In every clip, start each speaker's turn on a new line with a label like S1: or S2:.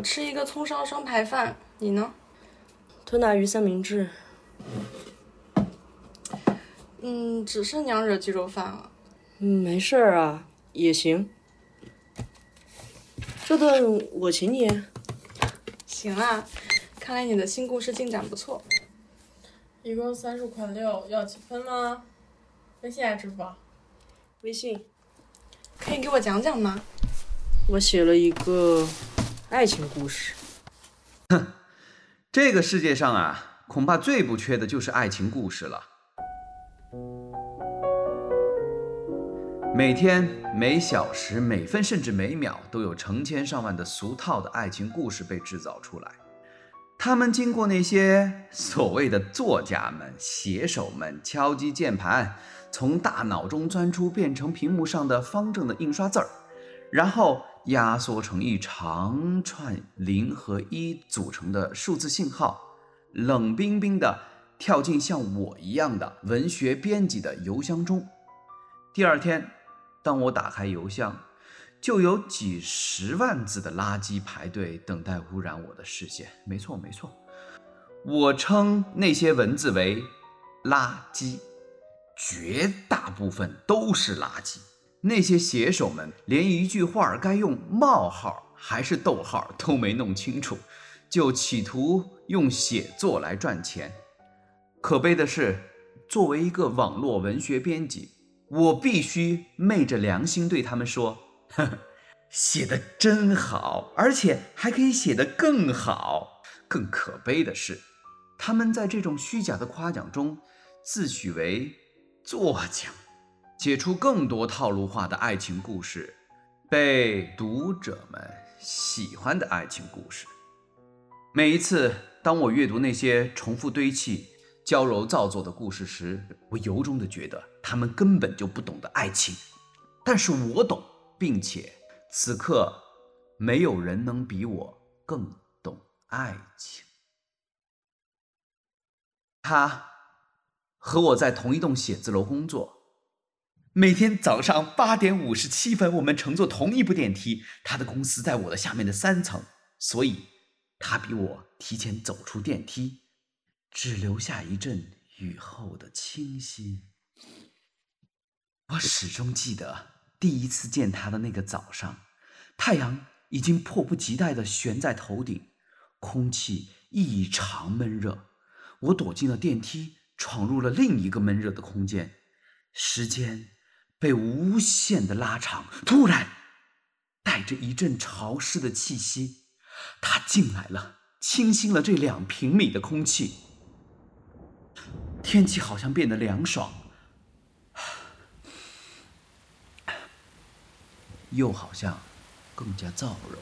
S1: 我吃一个葱烧双排饭，你呢？
S2: 吞拿鱼三明治。
S1: 嗯，只剩娘惹鸡肉饭了。
S2: 嗯，没事儿啊，也行。这顿我请你。
S1: 行啊，看来你的新故事进展不错。
S3: 一共三十五块六，要积分吗？微信还是支付宝？
S2: 微信。
S1: 可以给我讲讲吗？
S2: 我写了一个爱情故事。
S4: 哼，这个世界上啊，恐怕最不缺的就是爱情故事了。每天、每小时、每分，甚至每秒，都有成千上万的俗套的爱情故事被制造出来。他们经过那些所谓的作家们、写手们敲击键盘，从大脑中钻出变成屏幕上的方正的印刷字儿，然后压缩成一长串零和一组成的数字信号，冷冰冰的跳进像我一样的文学编辑的邮箱中。第二天，当我打开邮箱，就有几十万字的垃圾排队等待污染我的视线。没错，没错，我称那些文字为垃圾，绝大部分都是垃圾。那些写手们连一句话该用冒号还是逗号都没弄清楚，就企图用写作来赚钱。可悲的是，作为一个网络文学编辑，我必须昧着良心对他们说。呵呵，写的真好，而且还可以写得更好。更可悲的是，他们在这种虚假的夸奖中自诩为作家，写出更多套路化的爱情故事，被读者们喜欢的爱情故事。每一次当我阅读那些重复堆砌、娇柔造作的故事时，我由衷的觉得他们根本就不懂得爱情，但是我懂。并且，此刻没有人能比我更懂爱情。他和我在同一栋写字楼工作，每天早上八点五十七分，我们乘坐同一部电梯。他的公司在我的下面的三层，所以他比我提前走出电梯，只留下一阵雨后的清新。我始终记得。第一次见他的那个早上，太阳已经迫不及待地悬在头顶，空气异常闷热。我躲进了电梯，闯入了另一个闷热的空间。时间被无限的拉长。突然，带着一阵潮湿的气息，他进来了，清新了这两平米的空气。天气好像变得凉爽。又好像更加燥热。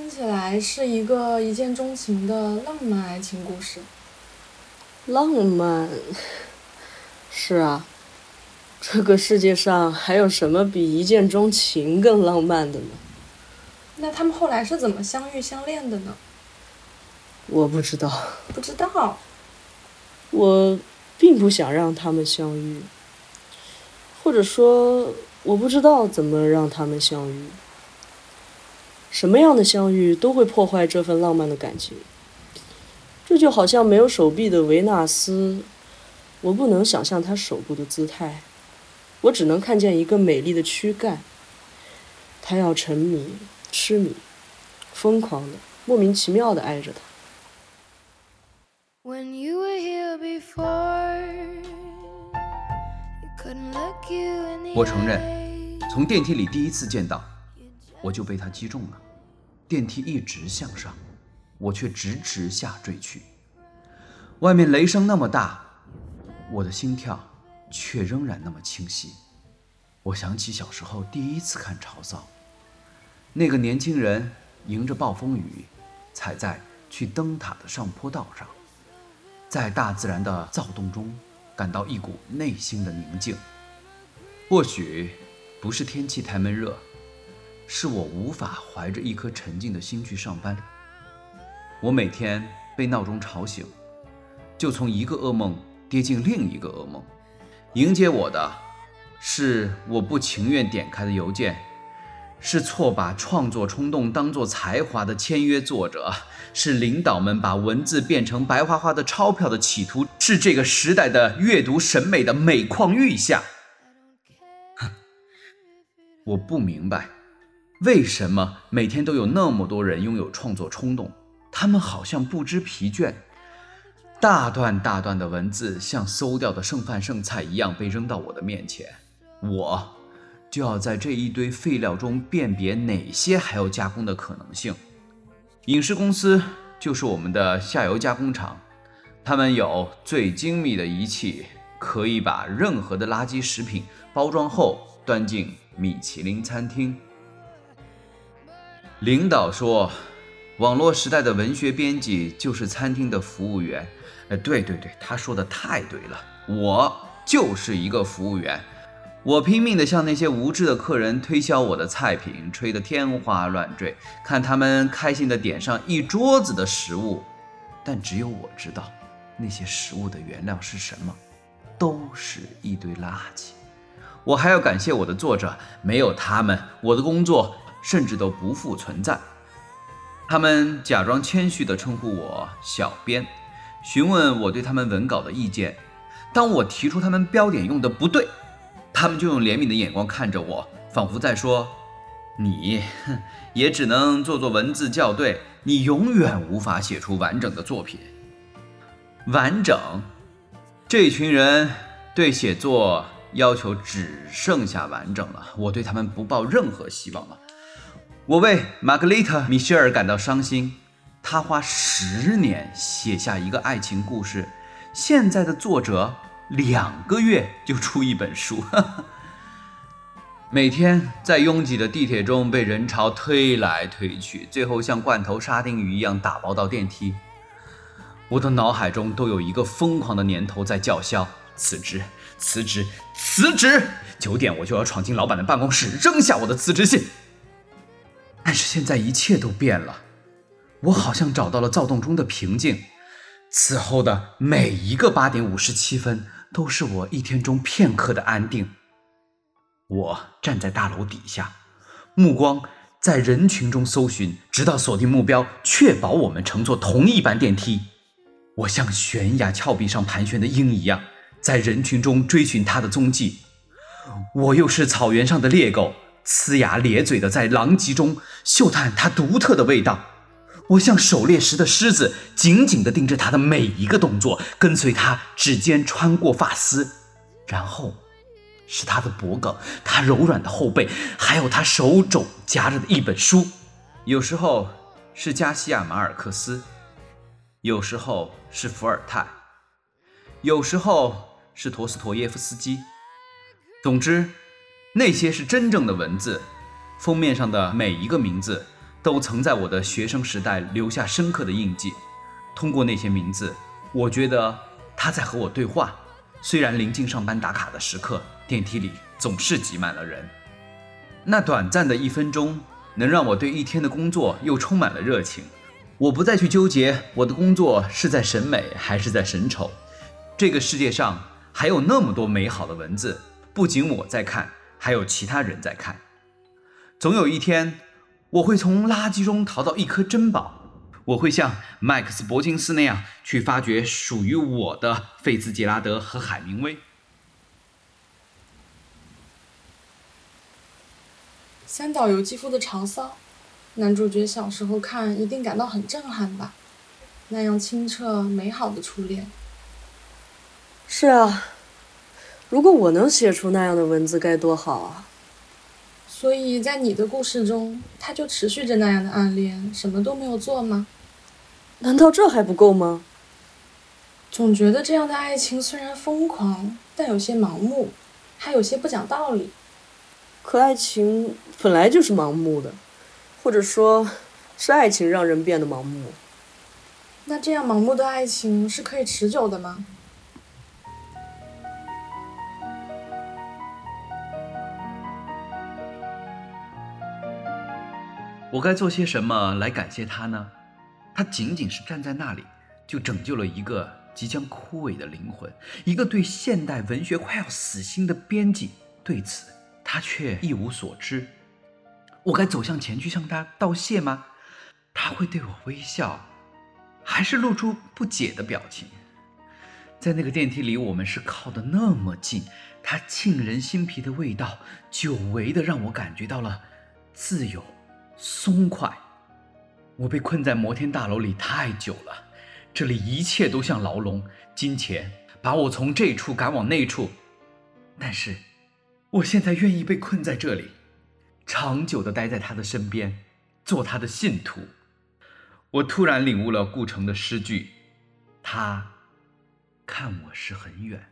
S1: 听起来是一个一见钟情的浪漫爱情故事。
S2: 浪漫，是啊，这个世界上还有什么比一见钟情更浪漫的呢？
S1: 那他们后来是怎么相遇相恋的呢？
S2: 我不知道，
S1: 不知道。
S2: 我并不想让他们相遇，或者说，我不知道怎么让他们相遇。什么样的相遇都会破坏这份浪漫的感情。这就好像没有手臂的维纳斯，我不能想象她手部的姿态，我只能看见一个美丽的躯干。他要沉迷、痴迷、疯狂的、莫名其妙的爱着她。
S4: 我承认，从电梯里第一次见到，我就被他击中了。电梯一直向上，我却直直下坠去。外面雷声那么大，我的心跳却仍然那么清晰。我想起小时候第一次看《潮骚》，那个年轻人迎着暴风雨，踩在去灯塔的上坡道上。在大自然的躁动中，感到一股内心的宁静。或许不是天气太闷热，是我无法怀着一颗沉静的心去上班。我每天被闹钟吵醒，就从一个噩梦跌进另一个噩梦，迎接我的，是我不情愿点开的邮件，是错把创作冲动当作才华的签约作者，是领导们把文字变成白花花的钞票的企图，是这个时代的阅读审美的每况愈下。我不明白，为什么每天都有那么多人拥有创作冲动，他们好像不知疲倦。大段大段的文字像馊掉的剩饭剩菜一样被扔到我的面前，我就要在这一堆废料中辨别哪些还有加工的可能性。影视公司就是我们的下游加工厂，他们有最精密的仪器，可以把任何的垃圾食品包装后端进米其林餐厅。领导说，网络时代的文学编辑就是餐厅的服务员。哎，对对对，他说的太对了，我就是一个服务员，我拼命的向那些无知的客人推销我的菜品，吹得天花乱坠，看他们开心的点上一桌子的食物，但只有我知道，那些食物的原料是什么，都是一堆垃圾。我还要感谢我的作者，没有他们，我的工作甚至都不复存在。他们假装谦虚地称呼我小编。询问我对他们文稿的意见，当我提出他们标点用的不对，他们就用怜悯的眼光看着我，仿佛在说：“你 也只能做做文字校对，你永远无法写出完整的作品。”完整，这群人对写作要求只剩下完整了，我对他们不抱任何希望了。我为玛格丽特·米歇尔感到伤心。他花十年写下一个爱情故事，现在的作者两个月就出一本书。每天在拥挤的地铁中被人潮推来推去，最后像罐头沙丁鱼一样打包到电梯。我的脑海中都有一个疯狂的念头在叫嚣：辞职，辞职，辞职！九点我就要闯进老板的办公室，扔下我的辞职信。但是现在一切都变了。我好像找到了躁动中的平静，此后的每一个八点五十七分都是我一天中片刻的安定。我站在大楼底下，目光在人群中搜寻，直到锁定目标，确保我们乘坐同一班电梯。我像悬崖峭壁上盘旋的鹰一样，在人群中追寻它的踪迹。我又是草原上的猎狗，呲牙咧嘴的在狼藉中嗅探它独特的味道。我像狩猎时的狮子，紧紧地盯着他的每一个动作，跟随他指尖穿过发丝，然后是他的脖颈，他柔软的后背，还有他手肘夹着的一本书。有时候是加西亚马尔克斯，有时候是伏尔泰，有时候是陀思妥耶夫斯基。总之，那些是真正的文字，封面上的每一个名字。都曾在我的学生时代留下深刻的印记。通过那些名字，我觉得他在和我对话。虽然临近上班打卡的时刻，电梯里总是挤满了人，那短暂的一分钟能让我对一天的工作又充满了热情。我不再去纠结我的工作是在审美还是在审丑。这个世界上还有那么多美好的文字，不仅我在看，还有其他人在看。总有一天。我会从垃圾中淘到一颗珍宝，我会像麦克斯·伯金斯那样去发掘属于我的费兹杰拉德和海明威。
S1: 三岛由纪夫的《长骚》，男主角小时候看一定感到很震撼吧？那样清澈美好的初恋。
S2: 是啊，如果我能写出那样的文字，该多好啊！
S1: 所以在你的故事中，他就持续着那样的暗恋，什么都没有做吗？
S2: 难道这还不够吗？
S1: 总觉得这样的爱情虽然疯狂，但有些盲目，还有些不讲道理。
S2: 可爱情本来就是盲目的，或者说，是爱情让人变得盲目。
S1: 那这样盲目的爱情是可以持久的吗？
S4: 我该做些什么来感谢他呢？他仅仅是站在那里，就拯救了一个即将枯萎的灵魂，一个对现代文学快要死心的编辑。对此，他却一无所知。我该走向前去向他道谢吗？他会对我微笑，还是露出不解的表情？在那个电梯里，我们是靠得那么近，它沁人心脾的味道，久违的让我感觉到了自由、松快。我被困在摩天大楼里太久了，这里一切都像牢笼，金钱把我从这处赶往那处，但是，我现在愿意被困在这里。长久的待在他的身边，做他的信徒。我突然领悟了顾城的诗句：“他看我时很远，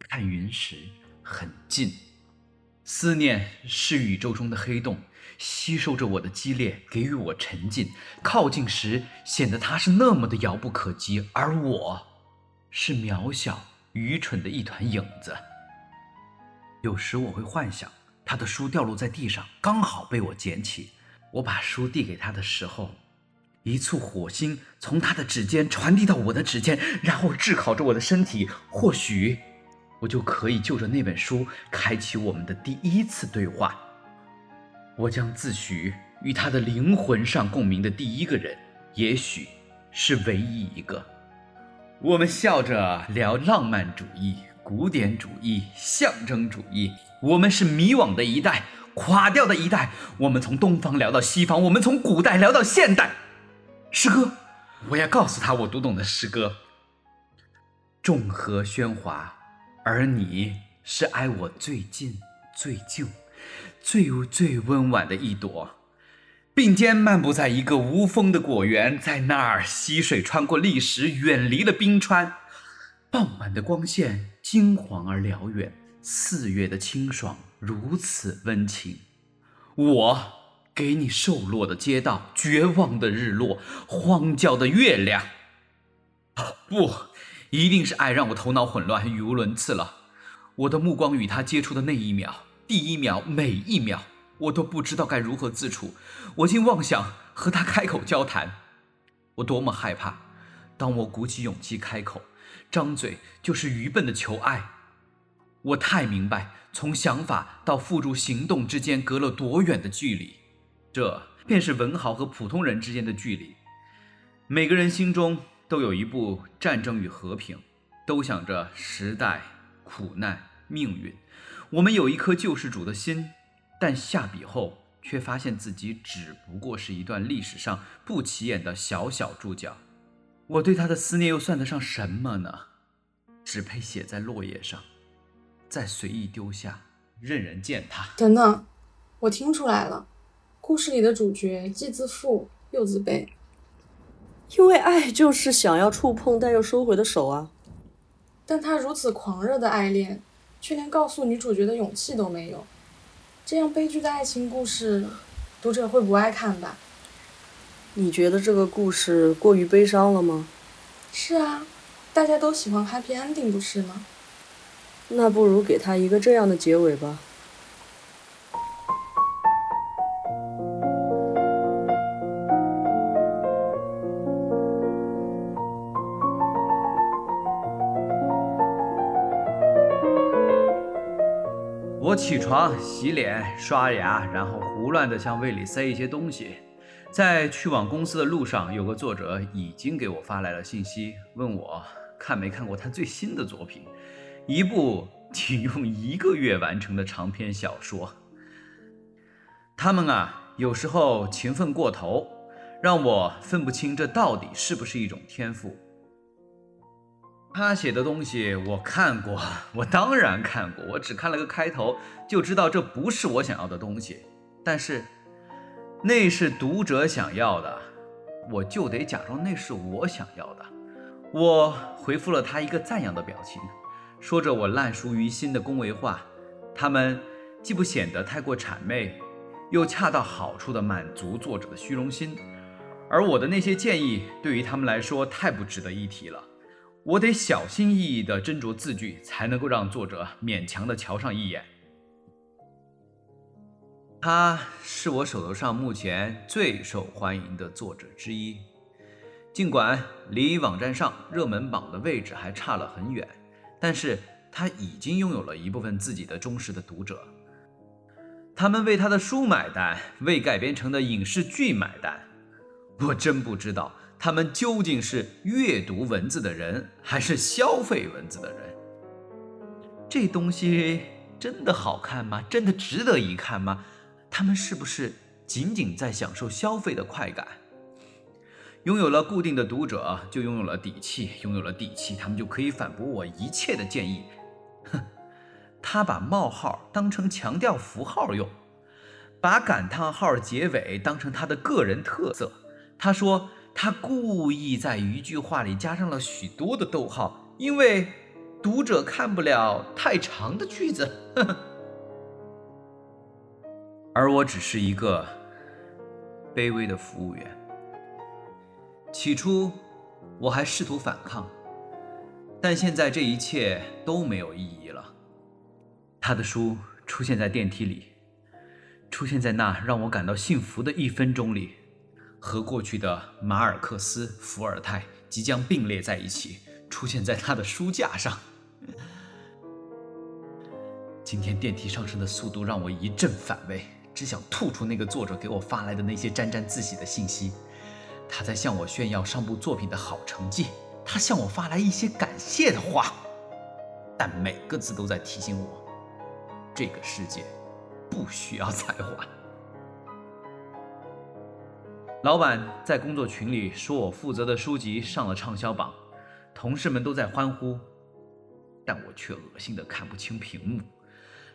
S4: 看云时很近。思念是宇宙中的黑洞，吸收着我的激烈，给予我沉浸。靠近时，显得他是那么的遥不可及，而我是渺小、愚蠢的一团影子。有时我会幻想。”他的书掉落在地上，刚好被我捡起。我把书递给他的时候，一簇火星从他的指尖传递到我的指尖，然后炙烤着我的身体。或许，我就可以就着那本书开启我们的第一次对话。我将自诩与他的灵魂上共鸣的第一个人，也许是唯一一个。我们笑着聊浪漫主义。古典主义、象征主义，我们是迷惘的一代，垮掉的一代。我们从东方聊到西方，我们从古代聊到现代。诗歌，我要告诉他我读懂的诗歌。众河喧哗，而你是挨我最近、最旧、最最温婉的一朵。并肩漫步在一个无风的果园，在那儿溪水穿过历史，远离了冰川。傍晚的光线金黄而辽远，四月的清爽如此温情。我给你瘦落的街道，绝望的日落，荒郊的月亮。啊不，一定是爱让我头脑混乱，语无伦次了。我的目光与他接触的那一秒，第一秒，每一秒，我都不知道该如何自处。我竟妄想和他开口交谈，我多么害怕！当我鼓起勇气开口。张嘴就是愚笨的求爱，我太明白，从想法到付诸行动之间隔了多远的距离，这便是文豪和普通人之间的距离。每个人心中都有一部《战争与和平》，都想着时代、苦难、命运。我们有一颗救世主的心，但下笔后却发现自己只不过是一段历史上不起眼的小小注脚。我对他的思念又算得上什么呢？只配写在落叶上，再随意丢下，任人践踏。
S1: 等等，我听出来了，故事里的主角既自负又自卑，
S2: 因为爱就是想要触碰但又收回的手啊。
S1: 但他如此狂热的爱恋，却连告诉女主角的勇气都没有。这样悲剧的爱情故事，读者会不爱看吧？
S2: 你觉得这个故事过于悲伤了吗？
S1: 是啊，大家都喜欢 happy ending，不是吗？
S2: 那不如给他一个这样的结尾吧。
S4: 我起床、洗脸、刷牙，然后胡乱地向胃里塞一些东西。在去往公司的路上，有个作者已经给我发来了信息，问我看没看过他最新的作品，一部仅用一个月完成的长篇小说。他们啊，有时候勤奋过头，让我分不清这到底是不是一种天赋。他写的东西我看过，我当然看过，我只看了个开头就知道这不是我想要的东西，但是。那是读者想要的，我就得假装那是我想要的。我回复了他一个赞扬的表情，说着我烂熟于心的恭维话，他们既不显得太过谄媚，又恰到好处地满足作者的虚荣心。而我的那些建议对于他们来说太不值得一提了，我得小心翼翼地斟酌字句，才能够让作者勉强地瞧上一眼。他是我手头上目前最受欢迎的作者之一，尽管离网站上热门榜的位置还差了很远，但是他已经拥有了一部分自己的忠实的读者。他们为他的书买单，为改编成的影视剧买单。我真不知道他们究竟是阅读文字的人，还是消费文字的人。这东西真的好看吗？真的值得一看吗？他们是不是仅仅在享受消费的快感？拥有了固定的读者，就拥有了底气；拥有了底气，他们就可以反驳我一切的建议。哼！他把冒号当成强调符号用，把感叹号结尾当成他的个人特色。他说他故意在一句话里加上了许多的逗号，因为读者看不了太长的句子。而我只是一个卑微的服务员。起初我还试图反抗，但现在这一切都没有意义了。他的书出现在电梯里，出现在那让我感到幸福的一分钟里，和过去的马尔克斯、伏尔泰即将并列在一起，出现在他的书架上。今天电梯上升的速度让我一阵反胃，只想吐出那个作者给我发来的那些沾沾自喜的信息。他在向我炫耀上部作品的好成绩，他向我发来一些感谢的话，但每个字都在提醒我。这个世界不需要才华。老板在工作群里说我负责的书籍上了畅销榜，同事们都在欢呼，但我却恶心的看不清屏幕。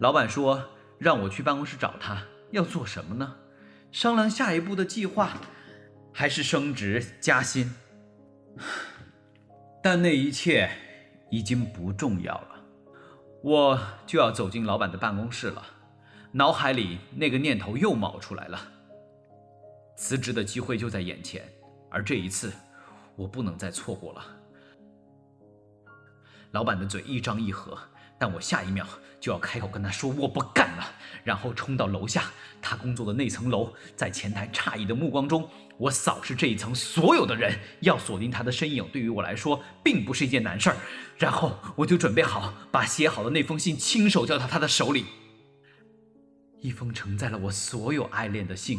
S4: 老板说让我去办公室找他，要做什么呢？商量下一步的计划，还是升职加薪？但那一切已经不重要了。我就要走进老板的办公室了，脑海里那个念头又冒出来了。辞职的机会就在眼前，而这一次，我不能再错过了。老板的嘴一张一合，但我下一秒就要开口跟他说我不干了，然后冲到楼下他工作的那层楼，在前台诧异的目光中。我扫视这一层所有的人，要锁定他的身影，对于我来说并不是一件难事儿。然后我就准备好，把写好的那封信亲手交到他的手里。一封承载了我所有爱恋的信，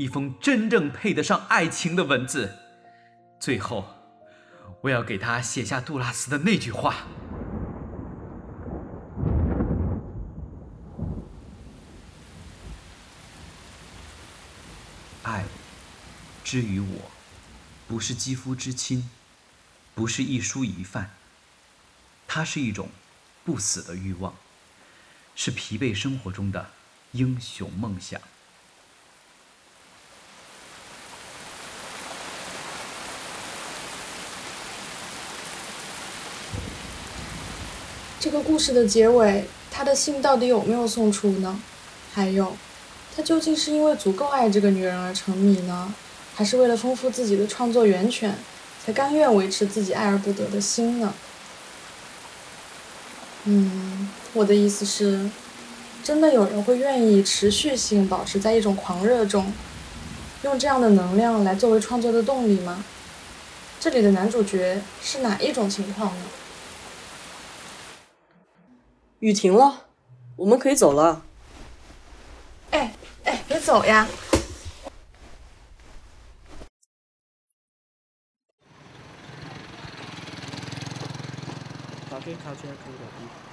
S4: 一封真正配得上爱情的文字。最后，我要给他写下杜拉斯的那句话：爱。之于我，不是肌肤之亲，不是一蔬一饭，它是一种不死的欲望，是疲惫生活中的英雄梦想。
S1: 这个故事的结尾，他的信到底有没有送出呢？还有，他究竟是因为足够爱这个女人而沉迷呢？还是为了丰富自己的创作源泉，才甘愿维持自己爱而不得的心呢？嗯，我的意思是，真的有人会愿意持续性保持在一种狂热中，用这样的能量来作为创作的动力吗？这里的男主角是哪一种情况呢？
S2: 雨停了，我们可以走了。
S1: 哎哎，别走呀！
S2: 靠近可以的。
S5: 听